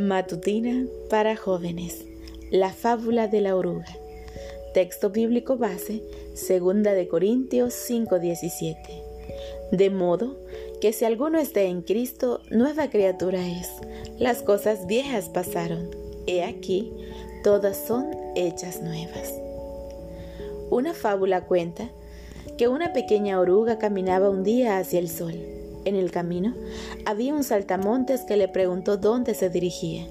Matutina para jóvenes. La fábula de la oruga. Texto bíblico base, segunda de Corintios 5:17. De modo que si alguno está en Cristo, nueva criatura es. Las cosas viejas pasaron. He aquí, todas son hechas nuevas. Una fábula cuenta que una pequeña oruga caminaba un día hacia el sol en el camino había un saltamontes que le preguntó dónde se dirigía.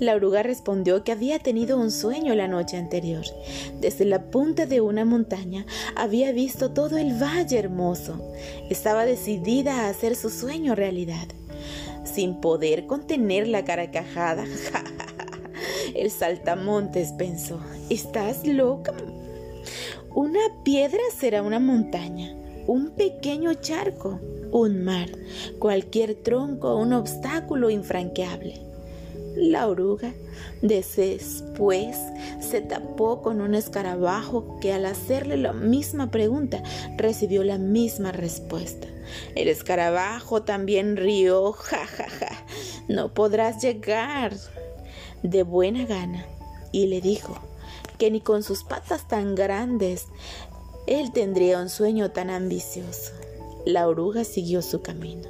La oruga respondió que había tenido un sueño la noche anterior. Desde la punta de una montaña había visto todo el valle hermoso. Estaba decidida a hacer su sueño realidad. Sin poder contener la carcajada, el saltamontes pensó, ¿estás loca? Una piedra será una montaña, un pequeño charco un mar, cualquier tronco, un obstáculo infranqueable. La oruga después se tapó con un escarabajo que al hacerle la misma pregunta recibió la misma respuesta. El escarabajo también rió, jajaja, ja, ja. no podrás llegar de buena gana. Y le dijo que ni con sus patas tan grandes él tendría un sueño tan ambicioso. La oruga siguió su camino.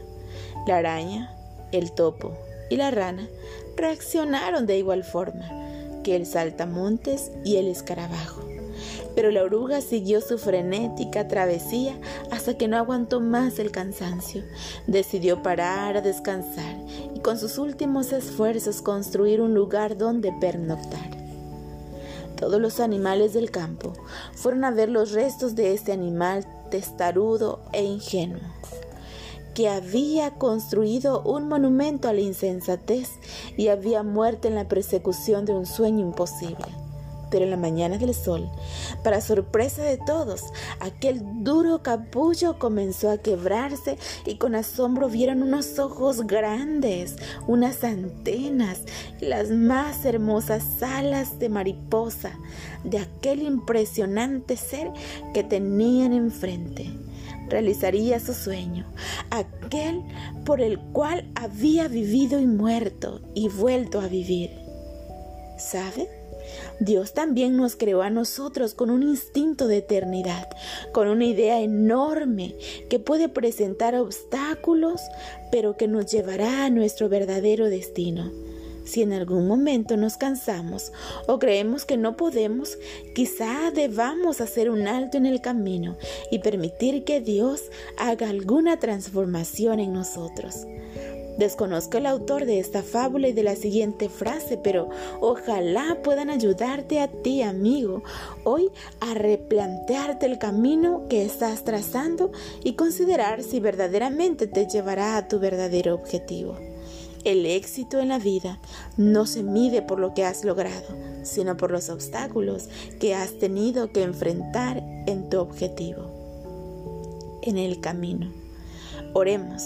La araña, el topo y la rana reaccionaron de igual forma que el saltamontes y el escarabajo. Pero la oruga siguió su frenética travesía hasta que no aguantó más el cansancio. Decidió parar a descansar y con sus últimos esfuerzos construir un lugar donde pernoctar. Todos los animales del campo fueron a ver los restos de este animal testarudo e ingenuo, que había construido un monumento a la insensatez y había muerto en la persecución de un sueño imposible. Pero en la mañana del sol, para sorpresa de todos, aquel duro capullo comenzó a quebrarse y con asombro vieron unos ojos grandes, unas antenas y las más hermosas alas de mariposa de aquel impresionante ser que tenían enfrente. Realizaría su sueño, aquel por el cual había vivido y muerto y vuelto a vivir. ¿Sabe? Dios también nos creó a nosotros con un instinto de eternidad, con una idea enorme que puede presentar obstáculos, pero que nos llevará a nuestro verdadero destino. Si en algún momento nos cansamos o creemos que no podemos, quizá debamos hacer un alto en el camino y permitir que Dios haga alguna transformación en nosotros. Desconozco el autor de esta fábula y de la siguiente frase, pero ojalá puedan ayudarte a ti, amigo, hoy a replantearte el camino que estás trazando y considerar si verdaderamente te llevará a tu verdadero objetivo. El éxito en la vida no se mide por lo que has logrado, sino por los obstáculos que has tenido que enfrentar en tu objetivo, en el camino. Oremos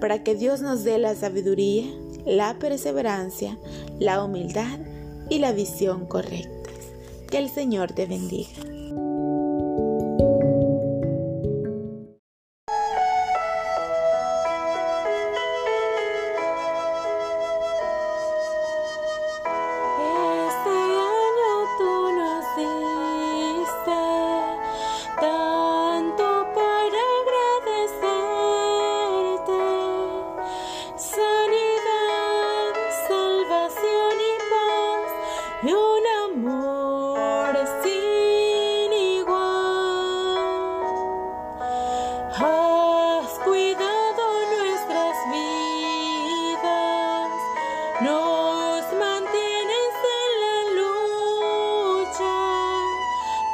para que Dios nos dé la sabiduría, la perseverancia, la humildad y la visión correctas. Que el Señor te bendiga.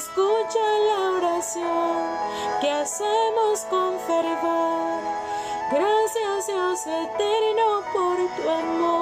escucha la oración que hacemos con fervor. Gracias Dios eterno por tu amor.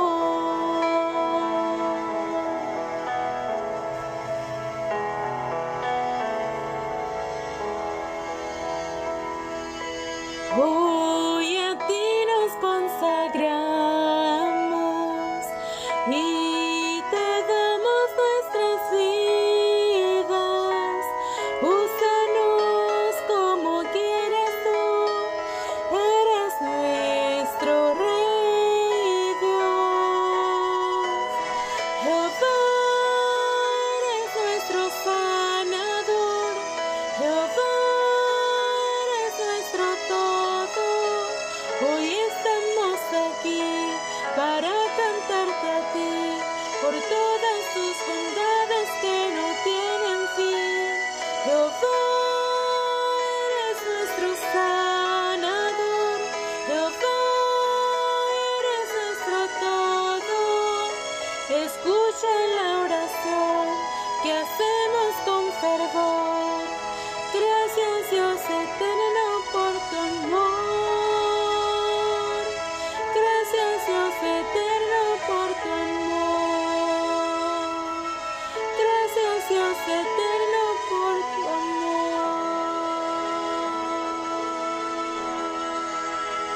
escucha la oración que hacemos con fervor.